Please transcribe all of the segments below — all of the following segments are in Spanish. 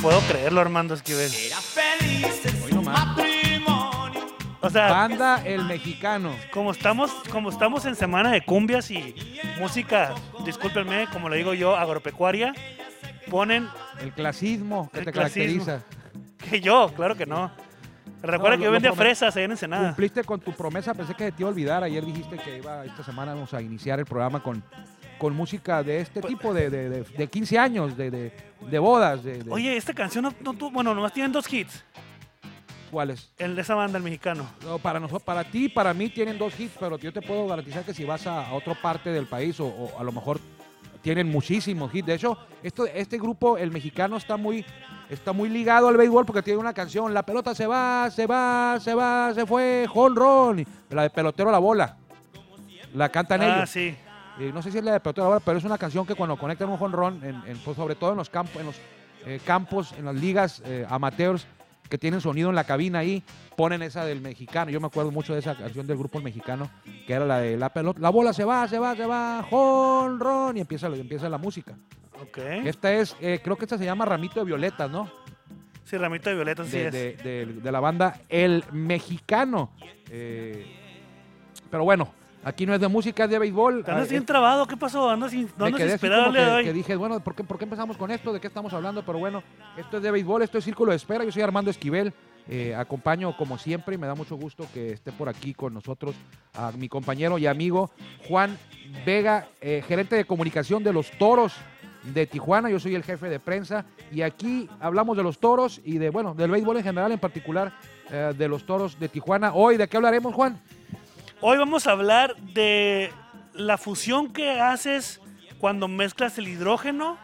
puedo creerlo, Armando Esquivel. Hoy nomás. O sea, Banda El Mexicano. como estamos, como estamos en semana de cumbias y música, discúlpenme, como le digo yo, agropecuaria, ponen El clasismo que El te clasismo. caracteriza. que yo, claro que no. Recuerda No, que yo vendía fresas allá en Ensenada. Cumpliste con tu promesa, pensé que se te iba a olvidar. Ayer dijiste que iba esta semana vamos a iniciar el programa con, con música de este Pues- tipo, de, de, de- de 15 años, de, bodas. Oye, esta canción no, no tuvo, bueno, nomás tienen dos hits. ¿Cuáles? El de esa banda, el mexicano. No, para, nosotros, para ti, para mí tienen dos hits, pero yo te puedo garantizar que si vas a, a otra parte del país o, o a lo mejor tienen muchísimos hits. De hecho, esto, este grupo, el mexicano, está muy, está muy ligado al béisbol porque tiene una canción, La pelota se va, se va, se va, se fue, jonrón. La de pelotero a la bola. La cantan Ah, ellos. sí. Eh, no sé si es la de pelotero a la bola, pero es una canción que cuando conectan un jonrón, en, en, pues, sobre todo en los campos, en los eh, campos, en las ligas eh, amateurs que tienen sonido en la cabina ahí, ponen esa del mexicano. Yo me acuerdo mucho de esa canción del grupo El Mexicano, que era la de la pelota, la bola se va, se va, se va, jonrón, y empieza, empieza la música. Ok. Esta es, creo que esta se llama Ramito de Violetas, ¿no? Sí, Ramito de Violeta, sí de, es. de- de- de la banda El Mexicano. Eh, pero bueno, aquí no es de música, es de béisbol. Andas Ah, bien trabado, ¿qué pasó? Andas, sin, no me quedé así como que, que dije, bueno, ¿por qué, ¿por qué empezamos con esto? ¿De qué estamos hablando? Pero bueno, esto es de béisbol, esto es Círculo de Espera. Yo soy Armando Esquivel. eh, acompaño como siempre y me da mucho gusto que esté por aquí con nosotros a mi compañero y amigo Juan Vega, eh, gerente de comunicación de los Toros de Tijuana. Yo soy el jefe de prensa y aquí hablamos de los Toros y de, bueno, del béisbol en general, en particular eh, de los Toros de Tijuana. Hoy, ¿de qué hablaremos, Juan? Hoy vamos a hablar de la fusión que haces cuando mezclas el hidrógeno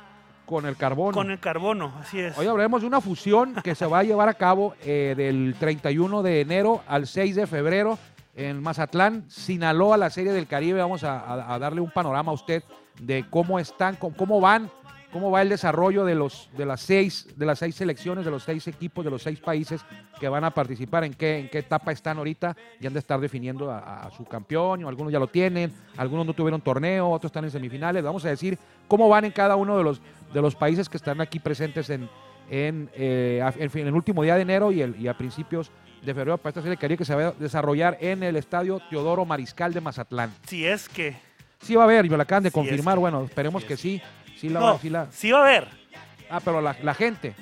Con el carbono. con el carbono. Así es. Hoy hablaremos de una fusión que se va a llevar a cabo eh, del 31 de enero al 6 de febrero en Mazatlán, Sinaloa, la Serie del Caribe. Vamos a, a- a darle un panorama a usted de cómo están, cómo, cómo van, cómo va el desarrollo de los de las seis de las seis selecciones, de los seis equipos, de los seis países que van a participar, en qué en qué etapa están ahorita y han de estar definiendo a, a su campeón. o Algunos ya lo tienen, algunos no tuvieron torneo, otros están en semifinales. Vamos a decir cómo van en cada uno de los de los países que están aquí presentes en, en, eh, en el último día de enero y, el, y a principios de febrero para esta serie de Caribe que se va a desarrollar en el estadio Teodoro Mariscal de Mazatlán. Si es que. Sí va a haber, me lo acaban de es confirmar, que- bueno, esperemos que sí. Sí la, No, va- sí la- sí va a haber. ah, pero la, la gente,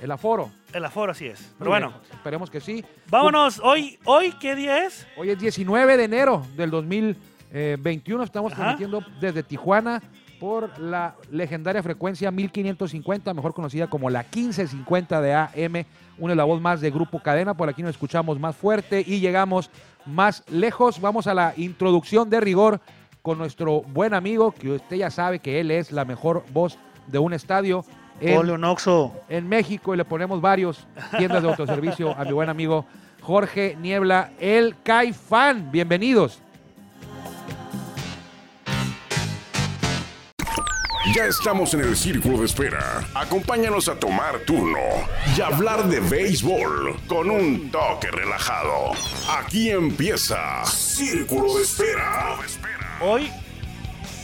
el aforo. El aforo, así es. Muy Pero bueno, bien, esperemos que sí. vámonos. Hoy, hoy, ¿qué día es? Hoy es 19 de enero del 2021. Estamos Ajá. transmitiendo desde Tijuana por la legendaria frecuencia 1550, mejor conocida como la 1550 de AM. Una la voz más de Grupo Cadena. Por aquí nos escuchamos más fuerte y llegamos más lejos. Vamos a la introducción de rigor con nuestro buen amigo, que usted ya sabe que él es la mejor voz de un estadio. en- en México y le ponemos varios tiendas de autoservicio a mi buen amigo Jorge Niebla, el Caifán. Bienvenidos. Ya estamos en el círculo de espera. Acompáñanos a tomar turno y hablar de béisbol con un toque relajado. Aquí empieza Círculo de Espera. Hoy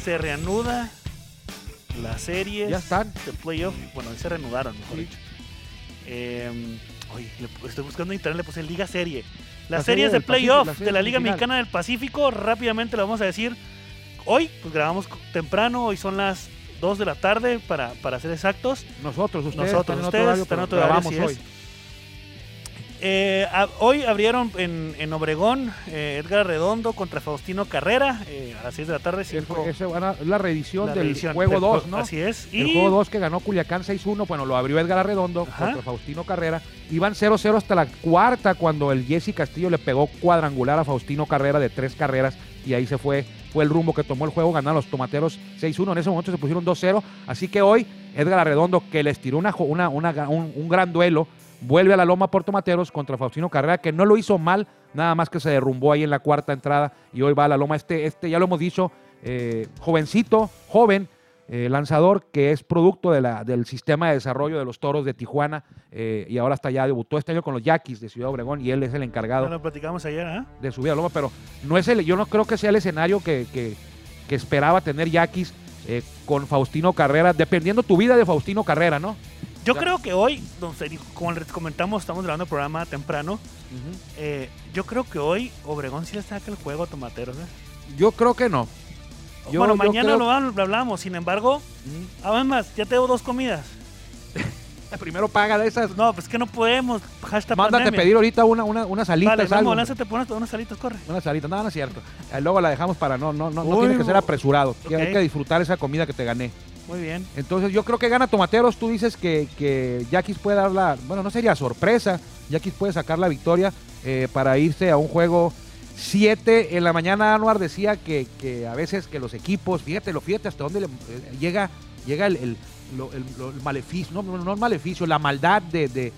se reanuda la serie Ya están. de playoff. Bueno, se reanudaron, mejor Sí. dicho. Eh, oye, le- estoy buscando en internet, le puse Liga Serie. Las La serie series de playoff la serie de la Liga. Mexicana del Pacífico, rápidamente lo vamos a decir. Hoy, pues grabamos temprano, hoy son las 2 de la tarde para, para ser exactos. Nosotros, ustedes, Nosotros, están en ustedes otro horario, están en otro horario, grabamos hoy. es. Eh, a- hoy abrieron en, en Obregón eh, Edgar Redondo contra Faustino Carrera eh, a las 6 de la tarde. Ese- cinco- ese van a- es la reedición la del reedición juego del 2, juego- ¿no? Así es. El Y juego 2 que ganó Culiacán 6-1, bueno, lo abrió Edgar Arredondo Ajá. contra Faustino Carrera. Iban 0-0 hasta la cuarta cuando el Jesse Castillo le pegó cuadrangular a Faustino Carrera de tres carreras y ahí se fue, fue el rumbo que tomó el juego, ganaron los tomateros 6-1. En ese momento se pusieron 2-0. Así que hoy Edgar Arredondo, que les tiró una, una, una- un, un gran duelo, vuelve a la loma por tomateros contra Faustino Carrera, que no lo hizo mal, nada más que se derrumbó ahí en la cuarta entrada y hoy va a la loma. Este, este ya lo hemos dicho, eh, jovencito, joven, eh, lanzador que es producto de la, del sistema de desarrollo de los toros de Tijuana eh, y ahora hasta ya debutó este año con los Yaquis de Ciudad Obregón y él es el encargado lo platicamos ayer, ¿ah? de subir a loma, pero no es el, yo no creo que sea el escenario que, que- que esperaba tener Yaquis eh, con Faustino Carrera, dependiendo tu vida de Faustino Carrera, ¿no? Yo Ya. creo que hoy, no sé, como les comentamos, estamos grabando el programa temprano. Eh, yo creo que hoy Obregón sí le saca el juego a Tomateros. ¿eh? Yo creo que no. Yo- bueno, yo mañana creo- lo, habl- lo hablamos. Sin embargo, Mm. además, ya tengo dos comidas. Primero paga de esas. No, pues que no podemos. Hashtag Mándate pandemia. pedir ahorita una, una, unas alitas, Vale, algo. Lánzate por unas, unas salitas, corre. Unas alitas, no, no es cierto. Eh, luego la dejamos para no, no, no, no Uy, tiene que ser apresurado. que Hay que disfrutar esa comida que te gané. Muy bien. Entonces yo creo que gana Tomateros. Tú dices que, que Yaquis puede dar la... Bueno, no sería sorpresa. Yaquis puede sacar la victoria eh, para irse a un juego 7. En la mañana Anuar decía que, que a veces que los equipos, fíjate, lo fíjate hasta dónde le- eh, llega, llega el, el- el- lo- maleficio, no, no, no el maleficio, la maldad de, de,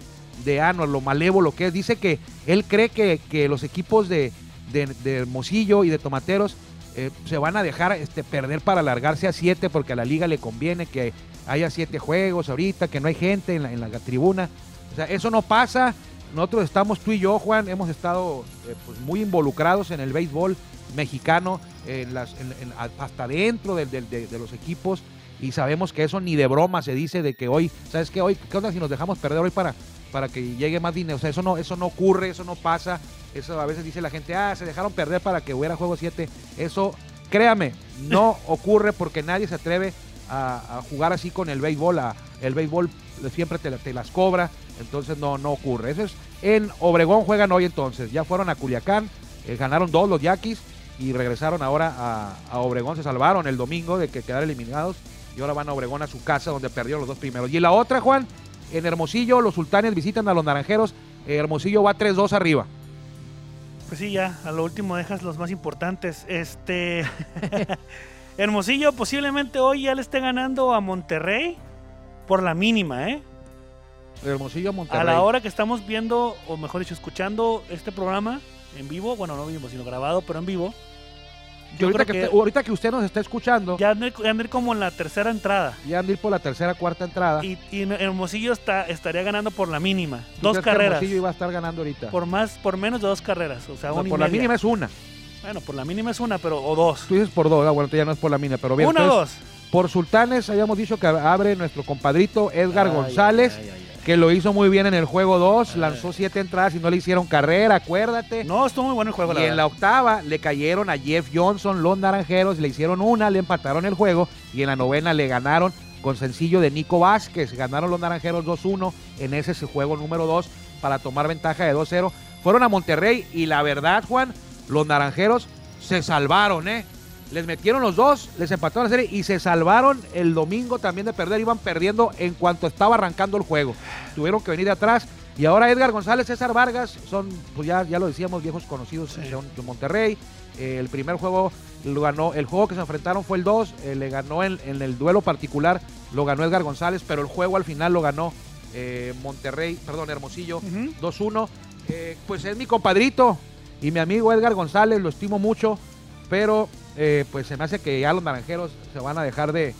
de Anuar, lo malévolo que es. Dice que él cree que, que los equipos de, de, de Hermosillo y de Tomateros eh, se van a dejar este, perder para alargarse a siete porque a la liga le conviene que haya siete juegos ahorita, que no hay gente en la, en la tribuna. O sea, eso no pasa. Nosotros estamos, tú y yo, Juan, hemos estado eh, pues, muy involucrados en el béisbol mexicano, en las, en- hasta dentro de, de los equipos, y sabemos que eso ni de broma se dice de que hoy, ¿sabes qué? Hoy, ¿qué onda si nos dejamos perder hoy para, para que llegue más dinero? O sea, eso no, eso no ocurre, eso no pasa. Eso a veces dice la gente, ah, se dejaron perder para que hubiera juego 7. Eso, créame, no ocurre porque nadie se atreve a, a jugar así con el béisbol. a- el béisbol siempre te, te las cobra, entonces no, no ocurre. Eso es en Obregón juegan hoy entonces. Ya fueron a Culiacán, eh, ganaron dos los Yaquis y regresaron ahora a, a Obregón. Se salvaron el domingo de que quedar eliminados y ahora van a Obregón a su casa donde perdieron los dos primeros. Y la otra, Juan, en Hermosillo, los sultanes visitan a los naranjeros. Eh, Hermosillo va 3-2 arriba. Pues sí, ya, a lo último dejas los más importantes. Este. Hermosillo posiblemente hoy ya le esté ganando a Monterrey por la mínima, ¿eh? Hermosillo, Monterrey. A la hora que estamos viendo, o mejor dicho, escuchando este programa en vivo, bueno, no vivo, sino grabado, pero en vivo, Que ahorita, creo que, que- usted, ahorita que usted nos está escuchando, ya, ya anda ya anda como en la tercera entrada. han de ir por la tercera, cuarta entrada. Y, y Hermosillo está, estaría ganando por la mínima. ¿Tú Dos crees que carreras. Hermosillo iba a estar ganando ahorita. Por más, por menos de dos carreras. O sea, No, una y por la media. mínima es una. Bueno, por la mínima es una, pero. O dos. Tú dices por dos, ah, bueno, ya no es por la mínima, pero bien. una o entonces, dos. Por Sultanes habíamos dicho que abre nuestro compadrito Edgar Ay, González, ay, ay, ay. Que lo hizo muy bien en el juego 2, Ay. lanzó siete entradas y no le hicieron carrera, acuérdate. No, estuvo muy bueno el juego, y la en la octava le cayeron a Jeff Johnson, los naranjeros, le hicieron una, le empataron el juego y en la novena le ganaron con sencillo de Nico Vázquez. Ganaron los naranjeros 2-1 en ese juego número 2 para tomar ventaja de 2-0. Fueron a Monterrey y la verdad, Juan, los naranjeros se salvaron, ¿eh? Les metieron los dos, les empataron la serie y se salvaron el domingo también de perder. Iban perdiendo en cuanto estaba arrancando el juego. Tuvieron que venir de atrás. Y ahora Edgar González, César Vargas, son, pues ya, ya lo decíamos, viejos conocidos Sí. de, Monterrey. Eh, el primer juego lo ganó, el juego que se enfrentaron fue el 2, eh, le ganó en, en el duelo particular, lo ganó Edgar González, pero el juego al final lo ganó eh, Monterrey, perdón, Hermosillo, Ujú. 2-1. Eh, pues es mi compadrito y mi amigo Edgar González, lo estimo mucho, pero eh, pues se me hace que ya los naranjeros se van a dejar de,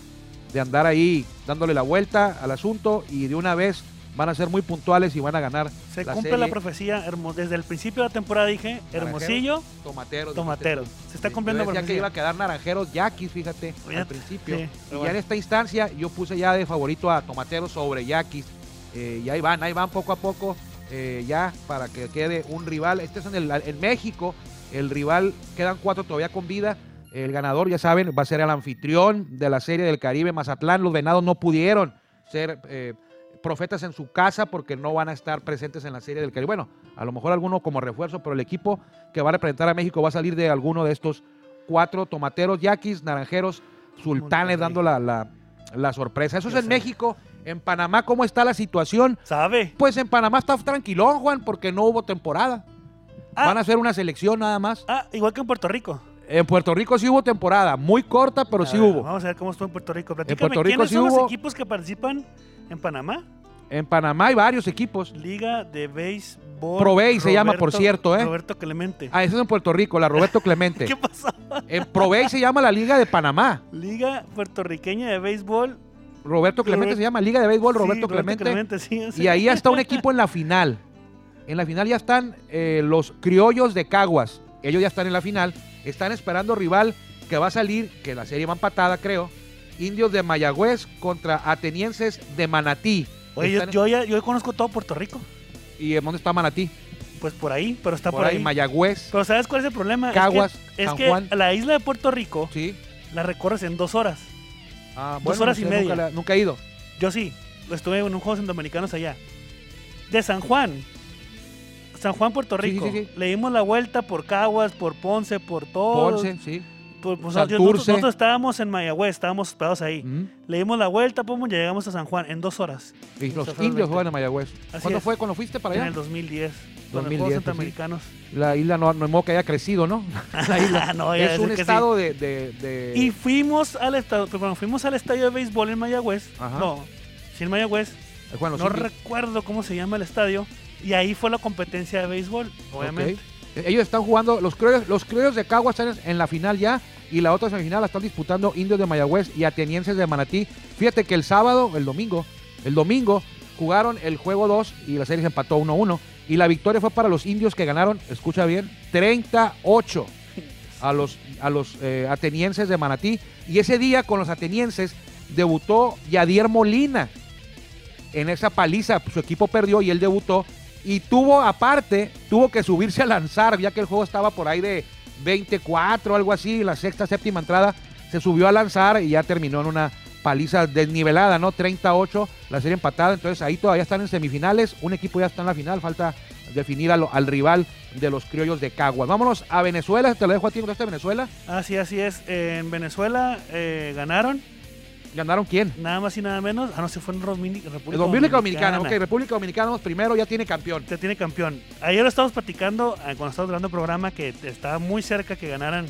de andar ahí dándole la vuelta al asunto y de una vez van a ser muy puntuales y van a ganar. Se la cumple serie. la profecía. Desde el principio de la temporada dije Hermosillo, Tomateros. Tomateros. Se está cumpliendo yo la decía que profecía. iba a quedar naranjeros yaquis, fíjate, al principio. sí, y ya en esta instancia yo puse ya de favorito a tomateros sobre yaquis. Eh, y ahí van, ahí van poco a poco eh, ya para que quede un rival. Este es en, el, en México, el rival, quedan cuatro todavía con vida. El ganador, ya saben, va a ser el anfitrión de la Serie del Caribe, Mazatlán. Los venados no pudieron ser eh, profetas en su casa porque no van a estar presentes en la Serie del Caribe. Bueno, a lo mejor alguno como refuerzo, pero el equipo que va a representar a México va a salir de alguno de estos cuatro tomateros, yaquis, naranjeros, sultanes, Monterrey. dando la, la- la sorpresa. Eso es en sé. México. En Panamá, ¿cómo está la situación? ¿Sabe? Pues en Panamá está tranquilón, Juan, porque no hubo temporada. Ah. Van a hacer una selección nada más. Ah, igual que en Puerto Rico. En Puerto Rico sí hubo temporada, muy corta, pero A sí ver, hubo. Vamos a ver cómo estuvo en Puerto Rico. Platícame, Puerto Rico ¿quiénes sí son hubo- los equipos que participan en Panamá? En Panamá hay varios equipos. Liga de Béisbol. Provey se llama, por cierto, ¿eh? Roberto Clemente. Ah, ese es en Puerto Rico, la Roberto Clemente. ¿Qué pasó? En Provey se llama la Liga de Panamá. Liga puertorriqueña de béisbol. Roberto Clemente Robert- se llama Liga de Béisbol Roberto Sí, Clemente. sí, sí. Y ahí está un equipo en la final. En la final ya están eh, los criollos de Caguas. Ellos ya están en la final. Están esperando rival que va a salir, que la serie va empatada, creo. Indios de Mayagüez contra Atenienses de Manatí. Oye, yo, ya yo conozco todo Puerto Rico. ¿Y en dónde está Manatí? Pues por ahí, pero está por, por ahí. Mayagüez. Pero ¿sabes cuál es el problema? Es Caguas, que- es San que, Juan. la isla de Puerto Rico Sí. la recorres en dos horas. Ah, Dos horas y Nunca, media. la- nunca he ido. Yo sí, estuve en un juego centroamericanos allá. De San Juan. San Juan, Puerto sí, Rico. sí, sí. Le dimos la vuelta por Caguas, por Ponce, por todo. Ponce, sí. Por, pues, nosotros, nosotros estábamos en Mayagüez, estábamos hospedados ahí. Mm. Le dimos la vuelta, pum, ya llegamos a San Juan en dos horas. Y los indios juegan en Mayagüez. Así ¿Cuándo es. fue? ¿Cuándo fuiste para En allá? el 2010. Con los 2010, Juegos pues, sí. Centroamericanos. La isla no, no que haya crecido, ¿no? La isla. No, es un sí. estado de, de, de- Y fuimos al estadio, pero cuando fuimos al estadio de béisbol en Mayagüez, Ajá. no, sí en Mayagüez, los no recuerdo cómo se llama el estadio, y ahí fue la competencia de béisbol, obviamente. Ellos están jugando, los criollos, los de Caguas están en la final ya y la otra semifinal la están disputando Indios de Mayagüez y Atenienses de Manatí. Fíjate que el sábado, el domingo, el domingo jugaron el juego 2 y la serie se empató 1-1 y la victoria fue para los Indios que ganaron, escucha bien, 38 a los, a los eh, atenienses de Manatí y ese día con los atenienses debutó Yadier Molina en esa paliza, su equipo perdió y él debutó y tuvo aparte, tuvo que subirse a lanzar, ya que el juego estaba por ahí de 24 algo así, la sexta, séptima entrada, se subió a lanzar y ya terminó en una paliza desnivelada, ¿no? 38, la serie empatada, entonces ahí todavía están en semifinales, un equipo ya está en la final, falta definir al rival de los criollos de Caguas. Vámonos a Venezuela, te lo dejo a ti, ¿no Venezuela? Así, así es. En Venezuela eh, ganaron, ¿Ganaron quién? nada más y nada menos. Ah, no, se fue en Romini- República, República Dominicana, Dominicana. ok, República Dominicana vamos primero, ya tiene campeón. Te tiene campeón. Ayer lo estábamos platicando, eh, cuando estábamos grabando el programa, que estaba muy cerca que ganaran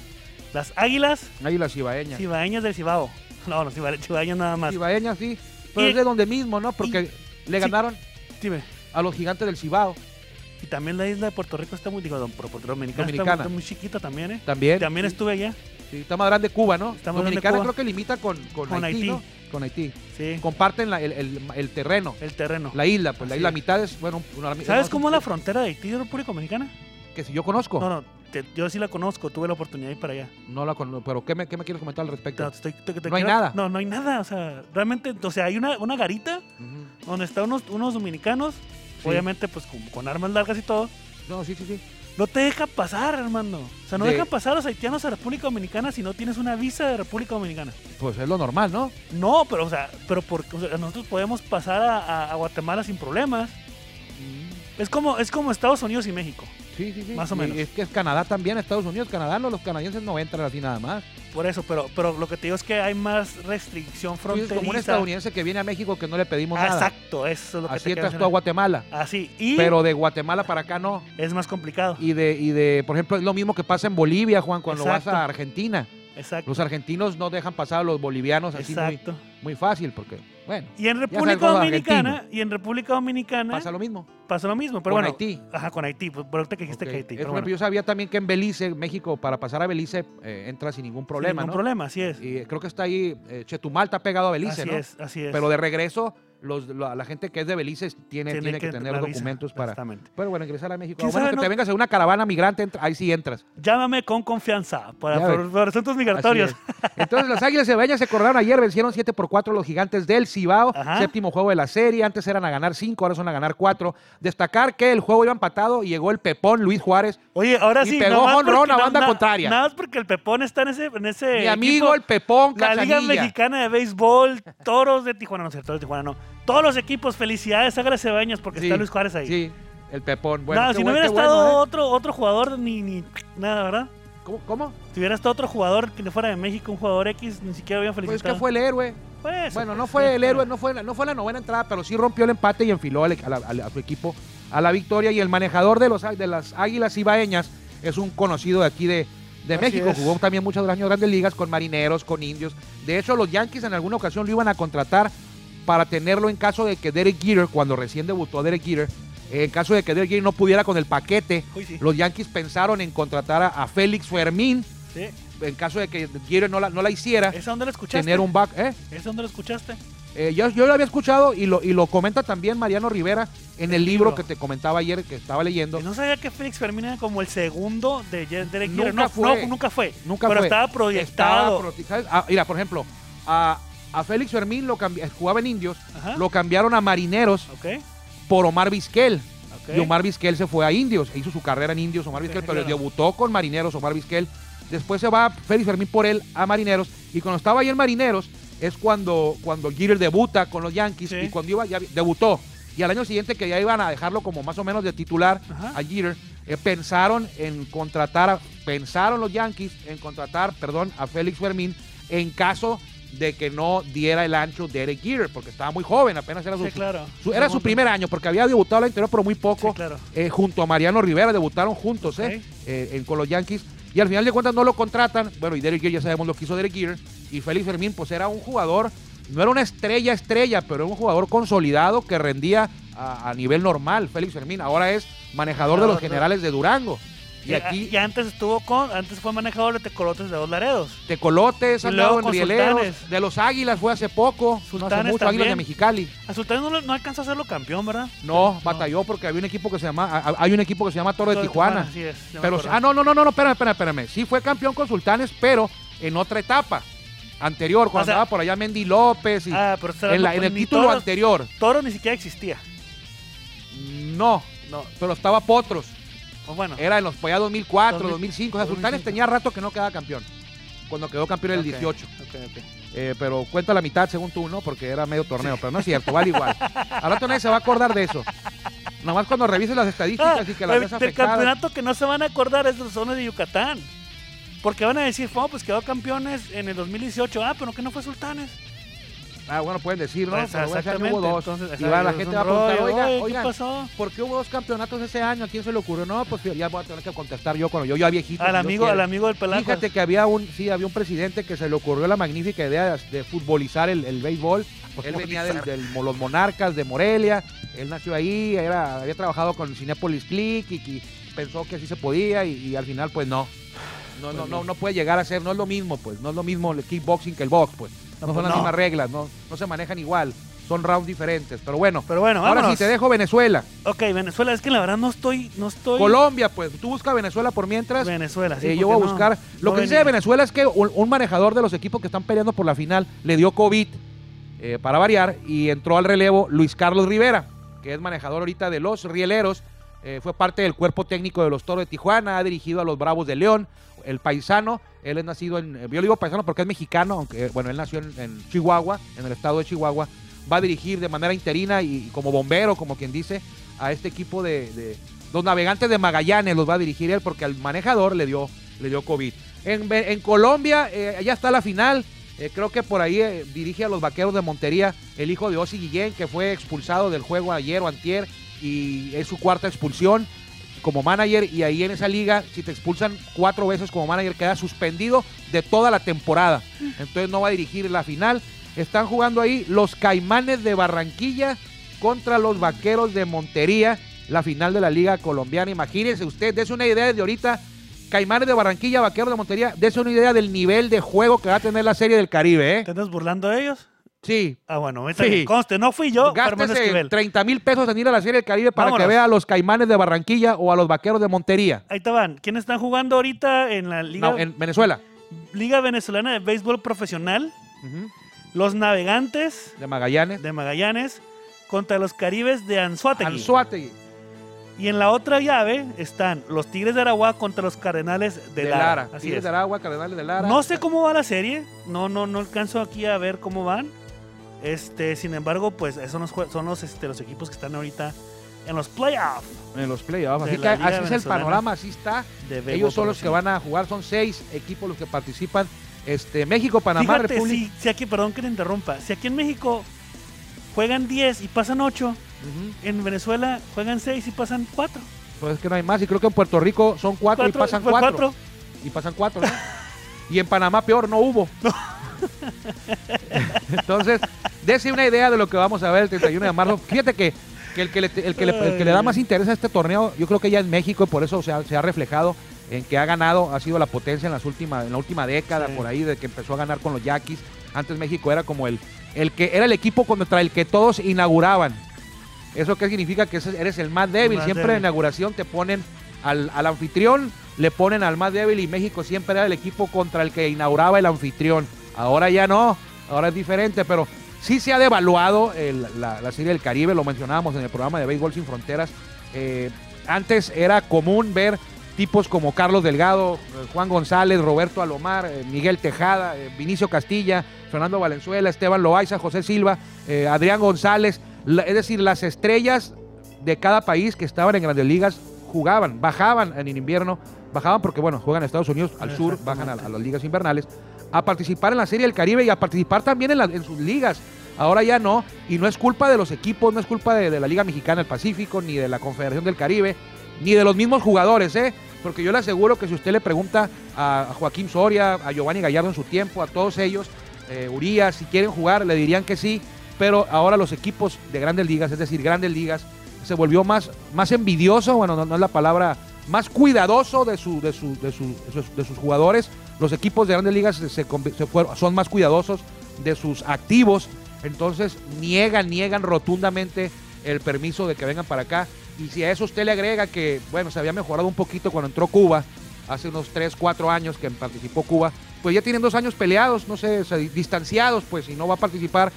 las Águilas Ahí las cibaeñas. Cibaeñas del Cibao. No, no, Ciba- Cibaeñas nada más. Cibaeñas, sí, pero Y- es de donde mismo, ¿no? Porque le sí. ganaron Dime. a los gigantes del Cibao Y también la isla de Puerto Rico está muy, digo, Puerto Dominicana, está Dominicana. está muy chiquita también, ¿eh? también. También sí, estuve allá, sí, está más grande Cuba, ¿no? Está más grande Dominicana Cuba. creo que limita con, con, Con Haití, Haití. ¿no? Con Haití. sí, Comparten la- el, el- el terreno, el terreno. la isla, pues la Así isla es. mitad es, bueno, una- ¿Sabes no, cómo es la frontera de Haití y República Dominicana? Que si yo conozco, No, no, no, te- yo sí la conozco, tuve la oportunidad de ir para allá. la conozco, pero ¿qué me, qué me quieres comentar al respecto? No, te estoy- te- te No hay nada. No, no hay nada. O sea, realmente, o sea, hay una, una garita Ujú. donde están unos, unos dominicanos, Sí. obviamente, pues con, con armas largas y todo. No, sí, sí, sí. No te deja pasar, hermano. O sea, no De- dejan pasar a los haitianos a República Dominicana si no tienes una visa de República Dominicana. Pues es lo normal, ¿no? No, pero, o sea, pero porque o sea, nosotros podemos pasar a, a- a Guatemala sin problemas. Es como, es como Estados Unidos y México. Sí, sí, sí. Más o Y menos. Es que es Canadá también, Estados Unidos, Canadá, no, los canadienses no entran así nada más. Por eso, pero, pero lo que te digo es que hay más restricción fronteriza. como un estadounidense que viene a México que no le pedimos Ah, nada. Exacto, eso es lo que Así te entras tú a. Guatemala. Así, y Pero de Guatemala para acá no. es más complicado. Y de, y de, por ejemplo, es lo mismo que pasa en Bolivia, Juan, cuando Exacto. vas a Argentina. Exacto. Los argentinos no dejan pasar a los bolivianos así muy, Exacto. muy fácil, porque, bueno, Y en República Dominicana, y en República Dominicana pasa lo mismo. pasa lo mismo, pero con bueno. Haití. Ajá, con Haití, pues, por ahorita que dijiste que Haití. Pero bueno, Yo sabía también que en Belice, México, para pasar a Belice, eh, entra sin ningún problema, sin ningún ¿no? problema, así es. Y creo que está ahí, eh, Chetumal está pegado a Belice, así ¿no? es, así es. Pero de regreso, los, la, la gente que es de Belice tiene, Tiene tiene que, tener la visa, documentos para... Pero bueno, ingresar a México. ¿Quién A bueno, que no? te vengas en una caravana migrante, entra- ahí sí entras. Llámame con confianza para por, por asuntos migratorios. es. Entonces, las Águilas Cebeñas se acordaron ayer, vencieron 7 por 4 los gigantes del Cibao, Ajá. séptimo juego de la serie, antes eran a ganar 5, ahora son a ganar 4. Destacar que el juego iba empatado y llegó el Pepón Luis Juárez, Oye, ahora Y sí. pegó jonrón a banda na- contraria. Nada más porque el Pepón está en ese. En ese mi amigo equipo. el Pepón La Liga. Mexicana de Béisbol, Toros de Tijuana, no sé, Toros de Tijuana no. Todos los equipos, felicidades, Águilas Cebañas, porque Sí, está Luis Juárez ahí. Sí, el Pepón. Bueno, no, si no hubiera estado bueno, ¿eh? otro, otro jugador, ni, ni nada, ¿verdad? ¿Cómo? cómo? Si hubiera estado otro jugador que no fuera de México, un jugador X, ni siquiera habían Pues felicitado. que fue el héroe. Pues, Bueno, no sí, fue el pero- héroe, no fue, no fue la novena entrada, pero sí rompió el empate y enfiló a, la- a la- a su equipo a la victoria. Y el manejador de, los, de las Águilas Ibaeñas es un conocido de aquí de, de México. es. Jugó también muchos años grandes ligas con marineros, con indios. De hecho, los Yankees en alguna ocasión lo iban a contratar para tenerlo en caso de que Derek Jeter, cuando recién debutó Derek Jeter, en caso de que Derek Jeter no pudiera con el paquete, Uy, sí. los Yankees pensaron en contratar a, a Félix Fermín Sí. en caso de que Jeter no la, no la hiciera. ¿Esa dónde lo escuchaste? Tener un back, ¿eh? ¿Esa dónde lo escuchaste? Eh, yo, yo lo había escuchado y lo, y lo comenta también Mariano Rivera en el libro libro. que te comentaba ayer que estaba leyendo. No sabía que Félix Fermín era como el segundo de Derek Nunca Jeter. No, fue. no, nunca fue. Nunca pero fue. estaba proyectado. Ah, mira, por ejemplo, a a Félix Fermín lo jugaba en Indios, Ajá. lo cambiaron a Marineros por Omar Vizquel. Y Omar Vizquel se fue a Indios, e hizo su carrera en Indios Omar Vizquel, sí, pero claro. debutó con Marineros Omar Vizquel. Después se va Félix Fermín por él a Marineros. Y cuando estaba ahí en Marineros es cuando, cuando Jeter debuta con los Yankees. Sí. Y cuando iba, ya debutó. Y al año siguiente que ya iban a dejarlo como más o menos de titular Ajá. a Jeter, eh, pensaron en contratar, a- pensaron los Yankees en contratar, perdón, a Félix Fermín en caso de que no diera el ancho Derek Jeter, porque estaba muy joven, apenas era su, Sí, claro. su- era su primer año, porque había debutado al interior, pero muy poco. Sí, claro. Eh, junto a Mariano Rivera debutaron juntos ¿eh? Ok. Eh, con los Yankees. Y al final de cuentas no lo contratan. Bueno, y Derek Jeter ya sabemos lo que hizo Derek Jeter. Y Félix Fermín, pues era un jugador, no era una estrella estrella, pero era un jugador consolidado que rendía a, a nivel normal. Félix Fermín ahora es manejador de los generales de Durango. Y aquí y antes estuvo con, antes fue manejador de Tecolotes de dos Laredos. Tecolotes, ha luego en Rieleros, Sultanes. de los Águilas fue hace poco, no hace Sultanes mucho, Águilas de. Mexicali. A Sultanes no, no alcanzó a hacerlo campeón, ¿verdad? No, batalló porque había un equipo que se llama, hay un equipo que se llama Toro de Todo Tijuana. así es, Pero, ah, no, no, no, no, no, espérame, espérame, espérame. Sí fue campeón con Sultanes, pero en otra etapa anterior, cuando O sea- andaba por allá Mendy López y Ah, pero en, la- en el título Toros- anterior. Toro ni siquiera existía. No, No, pero estaba Potros. Pues bueno. Era en los pues, ya 2004, 2000, 2005. O sea, Sultanes 2005. tenía rato que no quedaba campeón. Cuando quedó campeón en el Ok, 18. ok, ok. Eh, pero cuenta la mitad según tú, ¿no? Porque era medio torneo, pero no es cierto, vale igual. Al rato nadie se va a acordar de eso. Nomás cuando revises las estadísticas Ah, y que las el- ves del afectadas. campeonato que no se van a acordar es de los zonas de Yucatán. Porque van a decir, "Oh, pues quedó campeones en el 2018. Ah, pero que no fue Sultanes. Ah, bueno, pueden decir, ¿no? Pues, Pero exactamente. hubo dos. Entonces, y va, la gente va a preguntar, rollo, oiga, oye, ¿qué oigan, pasó? ¿por qué hubo dos campeonatos ese año? ¿A quién se le ocurrió? No, pues ya voy a tener que contestar yo cuando yo ya viejito. Al si amigo, al amigo del pelazo. Fíjate que había un, sí, había un presidente que se le ocurrió la magnífica idea de, de futbolizar el, el béisbol. Él venía del- los Monarcas de Morelia, él nació ahí, era, había trabajado con Cinepolis Click y, y pensó que así se podía y, y al final pues no. No, no, no, no puede llegar a ser, no es lo mismo, pues, no es lo mismo el kickboxing que el box, pues. No, No, son las no. mismas reglas, no, no se manejan igual, son rounds diferentes. Pero bueno, Pero bueno, ahora sí te dejo Venezuela. Ok, Venezuela, es que la verdad no estoy, no estoy. Colombia, pues, tú busca Venezuela por mientras. Venezuela, sí. Eh, yo voy a buscar. Lo que dice de. Venezuela es que un, un manejador de los equipos que están peleando por la final le dio COVID eh, para variar y entró al relevo Luis Carlos Rivera, que es manejador ahorita de los Rieleros. Eh, fue parte del cuerpo técnico de los Toros de Tijuana, ha dirigido a los Bravos de León, el paisano. Él es nacido en. eh, Yo le digo paisano porque es mexicano, aunque, eh, bueno, él nació en, Chihuahua, en el estado de Chihuahua. Va a dirigir de manera interina y, como bombero, como quien dice, a este equipo de, los navegantes de Magallanes los va a dirigir él porque al manejador le dio, le dio COVID. En, Colombia eh, ya está la final. Creo que por ahí dirige a los vaqueros de Montería el hijo de Osi Guillén, que fue expulsado del juego ayer o antier y es su cuarta expulsión como manager. Y ahí en esa liga, si te expulsan cuatro veces como manager, queda suspendido de toda la temporada. Entonces no va a dirigir la final. Están jugando ahí los Caimanes de Barranquilla contra los Vaqueros de Montería, la final de la Liga Colombiana. Imagínense usted, dése una idea desde ahorita. Caimanes de Barranquilla, Vaqueros de Montería, dése una idea del nivel de juego que va a tener la Serie del Caribe, ¿eh? ¿Te andas burlando de ellos? Sí. Ah, bueno, Sí. conste, no fui yo, Gástese Esquivel. 30 mil pesos en ir a la Serie del Caribe para Vámonos. que vea a los Caimanes de Barranquilla o a los Vaqueros de Montería. Ahí te van. ¿Quiénes están jugando ahorita en la Liga, No, en Venezuela. Liga Venezolana de Béisbol Profesional? Ujú. Los Navegantes De Magallanes. de Magallanes contra los Caribes de Anzuategui. Anzuategui. Y en la otra llave están los Tigres de Aragua contra los Cardenales de, De, Lara. Lara. Así Tigres es. de Aragua, Cardenales de Lara. No sé cómo va la serie. No, no, no alcanzo aquí a ver cómo van. Este, sin embargo, pues esos son los, son los, este, los equipos que están ahorita en los playoffs En los playoffs. Así, que así es el panorama, así está. Ellos son los que van a jugar, son seis equipos los que participan. Este, México, Panamá, Fíjate, República. si, si aquí, perdón que te interrumpa, si aquí en México juegan 10 y pasan 8, Ujú. en Venezuela juegan 6 y pasan 4. Pues es que no hay más. Y creo que en Puerto Rico son cuatro, y pasan cuatro. Y pasan cuatro, ¿no? y en Panamá peor, no hubo. Entonces, dése una idea de lo que vamos a ver el 31 de marzo. Fíjate que, que el, que le, el que le- el que le da más interés a este torneo, yo creo que ya es México, y por eso se ha, se ha reflejado en que ha ganado, ha sido la potencia en, las últimas, en la última década, Sí. por ahí, de que empezó a ganar con los Yaquis. Antes México era como el, el que era el equipo contra el que todos inauguraban. ¿Eso qué significa? Que eres el más débil. Más Siempre en débil. inauguración te ponen al, al anfitrión, le ponen al más débil y México siempre era el equipo contra el que inauguraba el anfitrión. Ahora ya no. ahora es diferente, pero sí se ha devaluado el- la, la Serie del Caribe, lo mencionábamos en el programa de Béisbol Sin Fronteras. Eh, antes era común ver tipos como Carlos Delgado, eh, Juan González, Roberto Alomar, eh, Miguel Tejada, eh, Vinicio Castilla, Fernando Valenzuela, Esteban Loaiza, José Silva, Adrián González, la- es decir, las estrellas de cada país que estaban en grandes ligas jugaban, bajaban en invierno, bajaban porque, bueno, juegan en Estados Unidos, al sur, bajan a, a las ligas invernales, a participar en la Serie del Caribe y a participar también en, sus ligas. Ahora ya no, y no es culpa de los equipos, no es culpa de, la Liga Mexicana del Pacífico, ni de la Confederación del Caribe, ni de los mismos jugadores, ¿eh? Porque yo le aseguro que si usted le pregunta a, Joaquín Soria, a Giovanni Gallardo en su tiempo, a todos ellos, eh, Urias, si quieren jugar, le dirían que sí, pero ahora los equipos de grandes ligas, es decir, grandes ligas, se volvió más, más envidioso, bueno, no, no es la palabra, más cuidadoso de, su, de, su- de, su- de sus jugadores. Los equipos de grandes ligas son más cuidadosos de sus activos, entonces niegan, niegan rotundamente el permiso de que vengan para acá. Y si a eso usted le agrega que, bueno, se había mejorado un poquito cuando entró Cuba, hace unos 3, 4 años que participó Cuba, pues ya tienen dos años peleados, no sé, distanciados, pues, y no va a participar.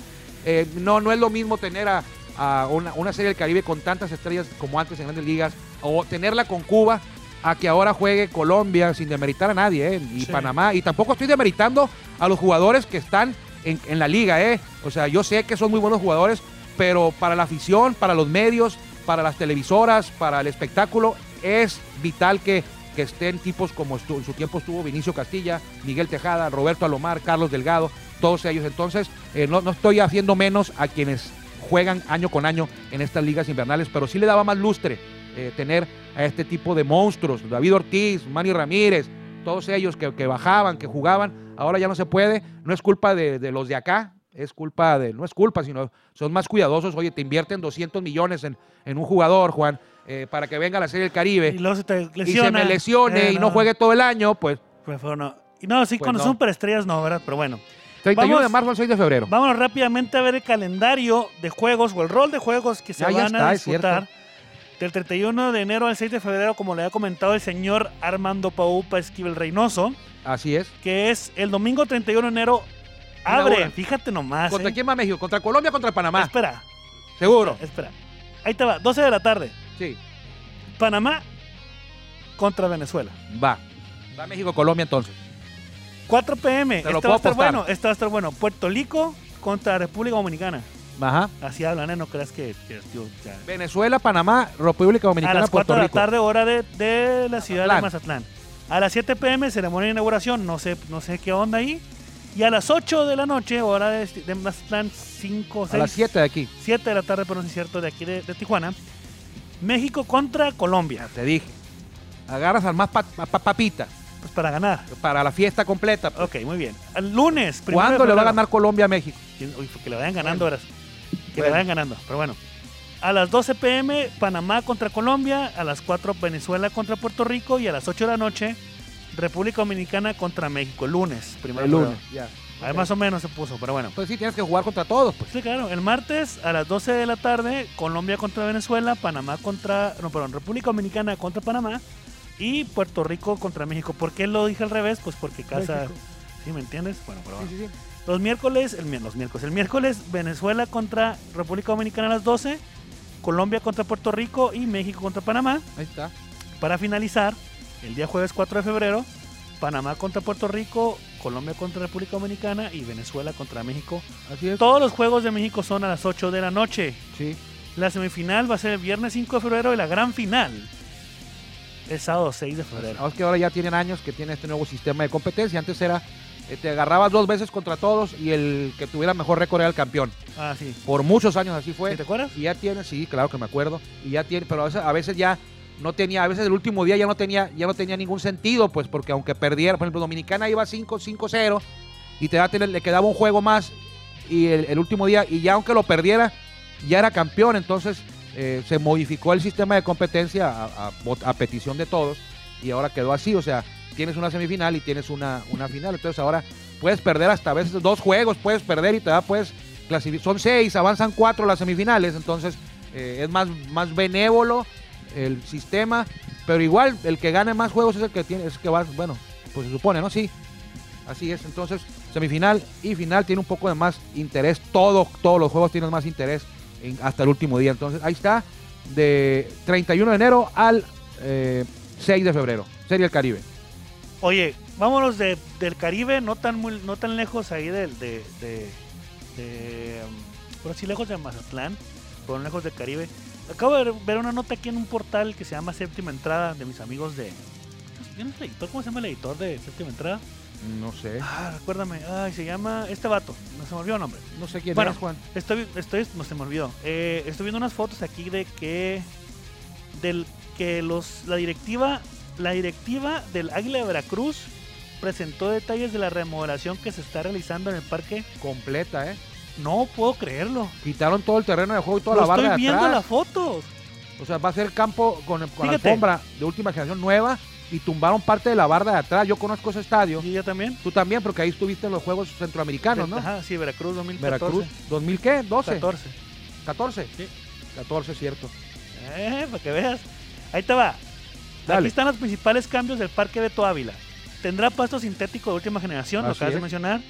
Eh, no, no es lo mismo tener a, a una, una serie del Caribe con tantas estrellas como antes en grandes ligas, o tenerla con Cuba, a que ahora juegue Colombia, sin demeritar a nadie, ¿eh? y Sí. Panamá, y tampoco estoy demeritando a los jugadores que están en, en la liga, ¿eh? O sea, yo sé que son muy buenos jugadores, pero para la afición, para los medios, para las televisoras, para el espectáculo, es vital que, que estén tipos como en su tiempo estuvo Vinicio Castilla, Miguel Tejada, Roberto Alomar, Carlos Delgado, todos ellos. Entonces, eh, no, no estoy haciendo menos a quienes juegan año con año en estas ligas invernales, pero sí le daba más lustre eh, tener a este tipo de monstruos, David Ortiz, Manny Ramírez, todos ellos que, que bajaban, que jugaban, ahora ya no se puede, no es culpa de, de los de acá, es culpa de, no es culpa, sino son más cuidadosos, oye, te invierten 200 millones en, en un jugador, Juan, eh, para que venga a la Serie del Caribe Y luego se te y lesiona. se me lesione Eh, y no juegue todo el año, pues Pues, no. Y no, sí, Pues con no. superestrellas no, ¿verdad? Pero bueno. 31 de Vamos- marzo al 6 de febrero. Vámonos rápidamente a ver el calendario de juegos o el rol de juegos que se ya van está, a disputar del 31 de enero al 6 de febrero, como le ha comentado el señor Armando Paupa Esquivel Reynoso, Así es. que es el domingo 31 de enero. Abre, Inaugura. fíjate nomás. ¿Contra eh. quién va México? ¿Contra Colombia o contra Panamá? Espera, Seguro. espera. Ahí te va, 12 de la tarde. Sí. Panamá contra Venezuela. Va. Va México-Colombia entonces. 4 pm. Te lo puedo va a estar apostar. bueno. Este va a estar bueno. Puerto Rico contra República Dominicana. Ajá. Así hablan, ¿eh? No creas que, que yo ya- Venezuela, Panamá, República A Dominicana, las 4 Puerto de la Rico. tarde, hora de, de la ciudad de Mazatlán. A las 7 pm, ceremonia de inauguración. No sé, no sé qué onda ahí. Y a las 8 de la noche, hora de, de Mazatlán, 5 A las 7 de aquí. 7 de la tarde, pero no es cierto, de aquí de, de Tijuana. México contra Colombia. Te dije. Agarras al más pa- pa- pa- papita Pues para ganar. para la fiesta completa. pues. Ok, muy bien. El lunes. primero de ¿Cuándo le va a febrero. ganar Colombia a México? Uy, que le vayan ganando, verás. Que le vayan ganando. Pero bueno. A las 12 pm, Panamá contra Colombia. A las 4, Venezuela contra Puerto Rico. Y a las 8 de la noche, República Dominicana contra México. El lunes. Primero El lunes. Ya. Ahí más o menos se puso, pero bueno. Pues sí, tienes que jugar contra todos. Pues. Sí, claro. El martes a las 12 de la tarde, Colombia contra Venezuela, Panamá contra. No, perdón, República Dominicana contra Panamá y Puerto Rico contra México. ¿Por qué lo dije al revés? Pues porque casa. México. ¿Sí me entiendes? Bueno, pero bueno. Sí, sí, sí. Los miércoles, el, los miércoles, el miércoles Venezuela contra República Dominicana a las 12, Colombia contra Puerto Rico y México contra Panamá. Ahí está. Para finalizar, el día jueves 4 de febrero, Panamá contra Puerto Rico, Colombia contra República Dominicana y Venezuela contra México. Así es. Todos los juegos de México son a las 8 de la noche. Sí. La semifinal va a ser el viernes 5 de febrero y la gran final el sábado 6 de febrero. Vamos que ahora ya tienen años que tiene este nuevo sistema de competencia. Antes era, te agarrabas dos veces contra todos y el que tuviera mejor récord era el campeón. Ah, sí. Por muchos años así fue. ¿Sí ¿Te acuerdas? Y ya tiene, sí, claro que me acuerdo. Y ya tiene, pero a veces, a veces ya no tenía, a veces el último día ya no tenía, ya no tenía ningún sentido, pues, porque aunque perdiera, por ejemplo, Dominicana iba 5 5-0 y te da, le quedaba un juego más y el, el último día, y ya aunque lo perdiera, ya era campeón. Entonces eh, se modificó el sistema de competencia a, a vot- a petición de todos y ahora quedó así. O sea, tienes una semifinal y tienes una, una final. Entonces ahora puedes perder hasta a veces dos juegos, puedes perder y te da, puedes clasificar. Son seis, avanzan cuatro las semifinales. Entonces eh, es más, más benévolo el sistema, pero igual el que gane más juegos es el que tiene, es el que va, bueno, pues se supone, ¿no? Sí. Así es, entonces semifinal y final tiene un poco de más interés. Todo, todos los juegos tienen más interés hasta el último día. Entonces ahí está, de 31 de enero al eh, 6 de febrero. Serie del Caribe. Oye, vámonos de- del Caribe, no tan muy, no tan lejos ahí del, de, de, de, um, por así lejos de Mazatlán, pero lejos del Caribe. Acabo de ver- ver una nota aquí en un portal que se llama Séptima Entrada de mis amigos de. ¿Quién es el editor? ¿Cómo se llama el editor de Séptima Entrada? No sé. Ah, recuérdame. Ay, se llama este vato. No se me olvidó el nombre. No sé quién Bueno, es, Juan. Estoy, estoy, no se me olvidó. Eh, estoy viendo unas fotos aquí de que del que los la directiva la directiva del Águila de Veracruz presentó detalles de la remodelación que se está realizando en el parque. Completa, ¿eh? No puedo creerlo. Quitaron todo el terreno de juego y toda Lo la barra estoy de viendo atrás. las fotos. O sea, va a ser campo con, con Fíjate. alfombra de última generación nueva y tumbaron parte de la barra de atrás. Yo conozco ese estadio. ¿Y yo también? Tú también, porque ahí estuviste en los Juegos Centroamericanos, ¿no? Ajá, sí, Veracruz 2014. Veracruz, ¿2000 qué? ¿12? 14. 14. Sí. 14, cierto. Eh, para que veas. Ahí te va. Dale. Aquí están los principales cambios del Parque Beto Ávila. Tendrá pasto sintético de última generación, lo Así acabas de es. mencionar.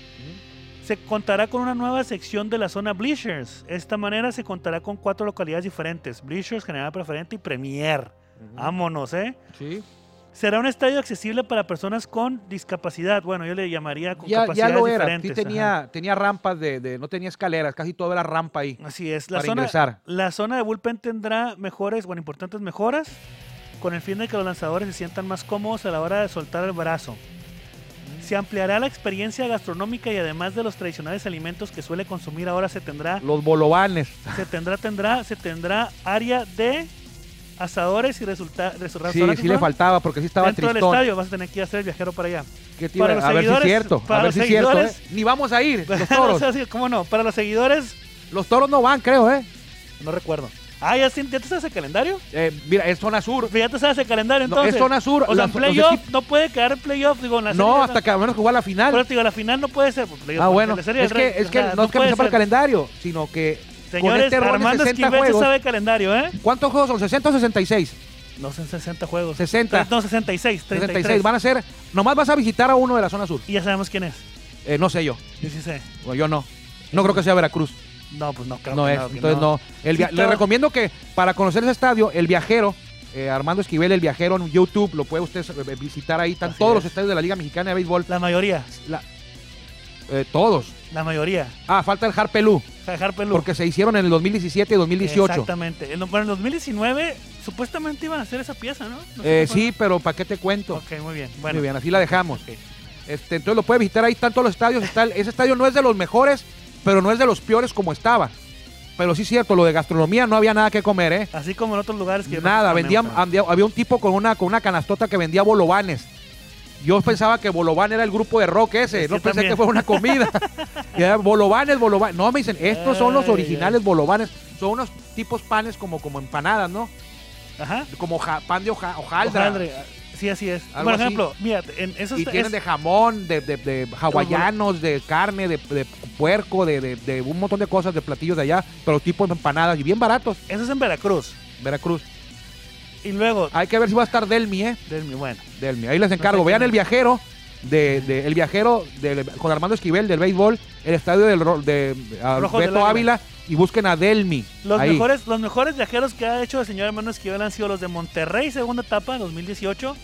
Se contará con una nueva sección de la zona Bleachers. De esta manera se contará con cuatro localidades diferentes: Bleachers, General Preferente y Premier. Vámonos, ¿eh? Sí. Será un estadio accesible para personas con discapacidad. Bueno, yo le llamaría con Ya, ya capacidades lo era. Sí tenía, tenía rampas de, de- No tenía escaleras, casi todo era rampa ahí. Así es. La para zona, ingresar. la zona de bullpen tendrá mejores, bueno, importantes mejoras, con el fin de que los lanzadores se sientan más cómodos a la hora de soltar el brazo. Se ampliará la experiencia gastronómica y además de los tradicionales alimentos que suele consumir, ahora se tendrá, Los bolovanes. se tendrá, tendrá, se tendrá área de asadores y resulta, Sí, sí le faltaba porque sí estaba Dentro del tristón. estadio vas a tener que ir a hacer el viajero para allá. ¿Qué Para los a ver si es seguidores- cierto. para A ver los si es cierto. seguidores- ¿eh? Ni vamos a ir. Los toros. ¿Cómo no? Para los seguidores, Los toros no van, creo, ¿eh? no recuerdo. Ah, ¿ya, sí- ya te sabes el calendario? Eh, mira, es zona sur. Ya te sabes el calendario No, entonces. es zona sur. O sea, en playoff no puede quedar en playoff, digo, en la No, serie- hasta que a menos juegue la final. Pero digo, la final no puede ser. Ah, bueno. Es del que, es que o sea, no es que me puede sepa el calendario, sino que Señores, este rol de Armando 60 Esquivel se juegos- sabe el calendario, ¿eh? ¿Cuántos juegos son? ¿60 o 66? No son 60 juegos. 60. No, 66, 33. 66. Van a ser. Nomás vas a visitar a uno de la zona sur. Y ya sabemos quién es. Eh, no sé yo. Yo sí sé. Bueno, yo no. No creo que sea Veracruz. No, pues no, creo no que es. no, entonces no. El via- Sí, Le recomiendo que para conocer ese estadio, el viajero. eh, Armando Esquivel, el viajero en YouTube, lo puede usted eh, visitar ahí. Están Así todos es. los estadios de la Liga Mexicana de Béisbol. La mayoría, La- eh, todos. la mayoría. Ah, falta el Harpelú, Jajar Pelú. porque se hicieron en el 2017 y 2018. Exactamente. En, bueno, en 2019 supuestamente iban a hacer esa pieza, ¿no? No sé Eh, sí, pero ¿para qué te cuento? Ok, muy bien. Bueno. Muy bien, así la dejamos. ok. Este, entonces lo puede visitar ahí, están todos los estadios. Está el- ese estadio no es de los mejores, pero no es de los peores como estaba. Pero sí es cierto, lo de gastronomía no había nada que comer, ¿eh? Así como en otros lugares que Nada, vendían, había, había un tipo con una, con una canastota que vendía bolovanes. Yo pensaba que bolobán era el grupo de rock ese, Sí, no pensé también. que fuera una comida. bolovanes, bolovanes. No, me dicen, estos son los originales bolovanes. Son unos tipos panes como, como empanadas, ¿no? Ajá. Como ja- pan de hoja, hojaldra. Sí, así es. Por así. ejemplo, mira, en esos Y tienen es- de jamón, de, de, de hawaianos, de carne, de, de puerco, de, un montón de cosas, de platillos de allá, pero tipo de empanadas y bien baratos. eso es en Veracruz. Veracruz. Y luego, Hay que ver si va a estar Delmi, ¿eh? Delmi, bueno, Delmi. Ahí les encargo. sé Vean el viajero, de, de- el viajero de- con Armando Esquivel del béisbol, el estadio del, de ah, Beto. Ávila y busquen a Delmi. los ahí. mejores, los mejores viajeros que ha hecho el señor Hermano Esquivel han sido los de Monterrey, segunda etapa, 2018,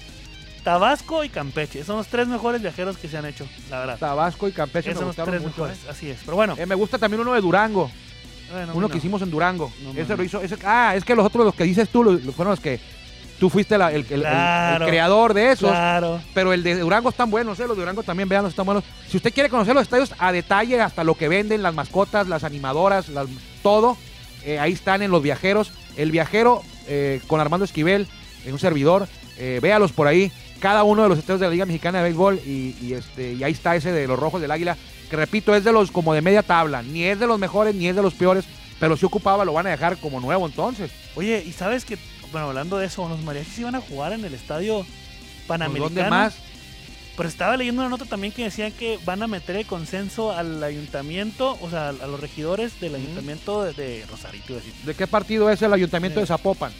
Tabasco y Campeche. Son los tres mejores viajeros que se han hecho, la verdad. Tabasco y Campeche Esos me son los tres mucho, mejores, ¿eh? así es. Pero bueno, Eh, me gusta también uno de Durango. bueno, Uno no. que hicimos en Durango. No, ese no, lo hizo. ese- ah, es que los otros, los que dices tú, los fueron los que tú fuiste la- el, creador de esos. Claro. Pero el de Durango están buenos, ¿eh? Los de Durango también, vean, están buenos. Si usted quiere conocer los estadios a detalle, hasta lo que venden, las mascotas, las animadoras, las- todo, eh, ahí están en los viajeros. El viajero eh, con Armando Esquivel, en un servidor, eh, véalos por ahí. Cada uno de los estadios de la Liga Mexicana de Béisbol y, y, este, y ahí está ese de los Rojos del Águila, que repito, es de los como de media tabla. Ni es de los mejores, ni es de los peores, pero si ocupaba, lo van a dejar como nuevo entonces. Oye, ¿y sabes que, bueno, hablando de eso, los mariachis iban a jugar en el estadio Panamericano? ¿Dónde más? Pero estaba leyendo una nota también que decían que van a meter el consenso al ayuntamiento, o sea, a los regidores del ayuntamiento de, de Rosarito. decir. ¿De qué partido es el Ayuntamiento de Zapopan?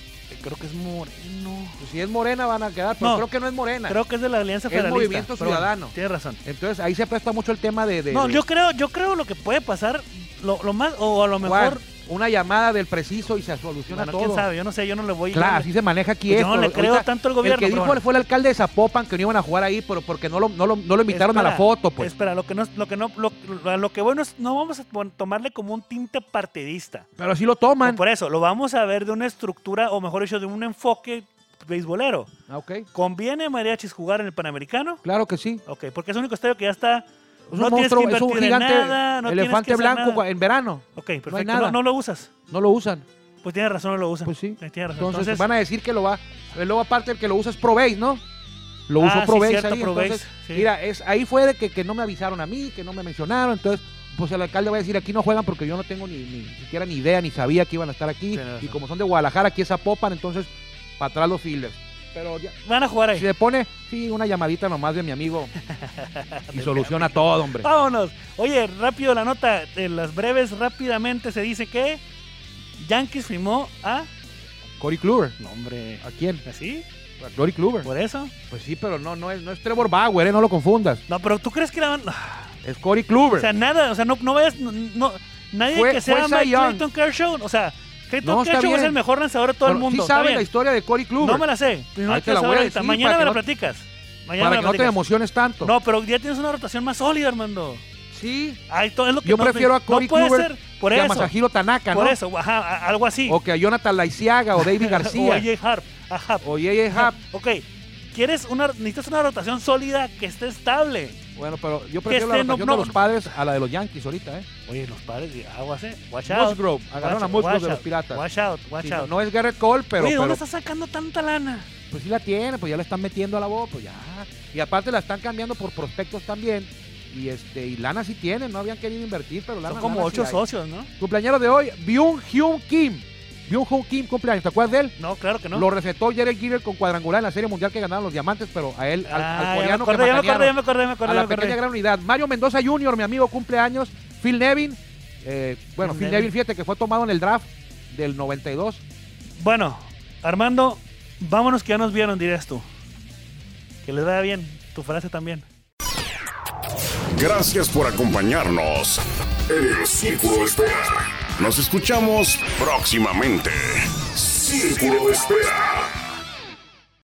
creo que es Moreno. Pues si es morena van a quedar, pero No. creo que no es morena. Creo que es de la Alianza Es Federalista. Movimiento pero bueno, Ciudadano. tienes razón. Entonces ahí se presta mucho el tema de... de- No, yo creo, yo creo lo que puede pasar, lo, lo más, o a lo mejor, una llamada del preciso y se soluciona bueno, todo. quién sabe, yo no sé, yo no le voy Claro, yo así se maneja aquí Pues yo no le creo Ahorita, tanto al gobierno, El que dijo bueno. fue el alcalde de Zapopan que no iban a jugar ahí, pero porque no lo, no lo, no lo invitaron a la foto, pues. Espera, lo que no, lo que no, lo, a lo que bueno es, no vamos a tomarle como un tinte partidista. Pero así lo toman. Por eso, lo vamos a ver de una estructura, o mejor dicho, de un enfoque beisbolero. Ah, ok. ¿Conviene a Mariachis jugar en el Panamericano? Claro que sí. Ok, porque es el único estadio que ya está. Es no un monstruo, es un gigante nada, no elefante blanco nada. en verano. Ok, perfecto. nada. No, no lo usas. No lo usan. Pues tienes razón, no lo usas. Pues sí. Tienes razón. Entonces, Entonces, van a decir que lo va. Luego aparte el que lo usa es Probase, ¿no? Lo usó Ah, sí, Probase cierto, ahí. Probase, entonces, sí. mira, es, ahí fue de que, que no me avisaron a mí, que no me mencionaron. Entonces, pues el alcalde va a decir, aquí no juegan porque yo no tengo ni, ni siquiera ni idea, ni sabía que iban a estar aquí. Tienes razón. Y como son de Guadalajara, aquí es Zapopan, entonces, para atrás los fielders. Pero ya, van a jugar ahí. si se pone, sí, una llamadita nomás de mi amigo y soluciona todo, hombre. Vámonos. Oye, rápido la nota. En las breves, rápidamente se dice que Yankees firmó a. Cory Kluber. No, hombre. ¿A quién? ¿Así? A Cory Kluber. ¿Por eso? Pues sí, pero no, no es, no es Trevor Bauer, ¿eh? no lo confundas. No, pero tú crees que la van. Es Cory Kluber. O sea, nada. O sea, no, no vayas. No, no- nadie Fue- que sea fue Cy Mike Young. Clayton Kershaw. O sea, Clayton No, Kershaw es el mejor lanzador de todo el mundo. Sí bien. la historia de Cory Kluber. No me la sé. No te la voy a decir Mañana me la platicas. Mañana para me que no te emociones tanto. No, pero ya tienes una rotación más sólida, Armando. Sí. Ay, todo es lo que Yo no- prefiero a Cory no puede Kluber ser. Por que a eso. Masahiro Tanaka, ¿no? Por eso, ajá, a- algo así. O que a Jonathan Laiciaga o David o García. a Jay Harp. Ajá. o J.J. Happ. Ok. ¿Quieres una, necesitas una rotación sólida que esté estable. Bueno, pero yo prefiero la no- rotación no- de los padres a la de los Yankees ahorita, ¿eh? Oye, los padres aguas, eh. Watch out. Musgrove. Agarraron a Musgrove de los out, Piratas. Watch out, watch Sí, no, out. no es Garrett Cole, pero, Oye, ¿dónde pero estás sacando tanta lana? pues sí la tiene, pues ya le están metiendo a la voz, pues ya. Y aparte la están cambiando por prospectos también. Y este, y lana sí tienen, no habían querido invertir, pero lana Son como lana sí ocho hay. socios, ¿no? Cumpleaños de hoy, Byung Hyun Kim. Byung Hyun Kim cumpleaños, ¿te acuerdas de él? No, claro que no. Lo recetó Jared Giller con cuadrangular en la Serie Mundial que ganaron los Diamantes, pero a él, al, Ah, al ya me coreano acordé, que ya me acordé, ya me acordé, ya me acordé, a la pequeña gran unidad. Mario Mendoza Jr., mi amigo, cumpleaños. Phil Nevin, eh, bueno, Phil Phil Nevin. Nevin, fíjate que fue tomado en el draft del 92. Bueno, Armando, vámonos que ya nos vieron, dirías tú. Que les vaya bien, tu frase también. Gracias por acompañarnos en el Círculo Espera. Nos escuchamos próximamente. Círculo de Espera.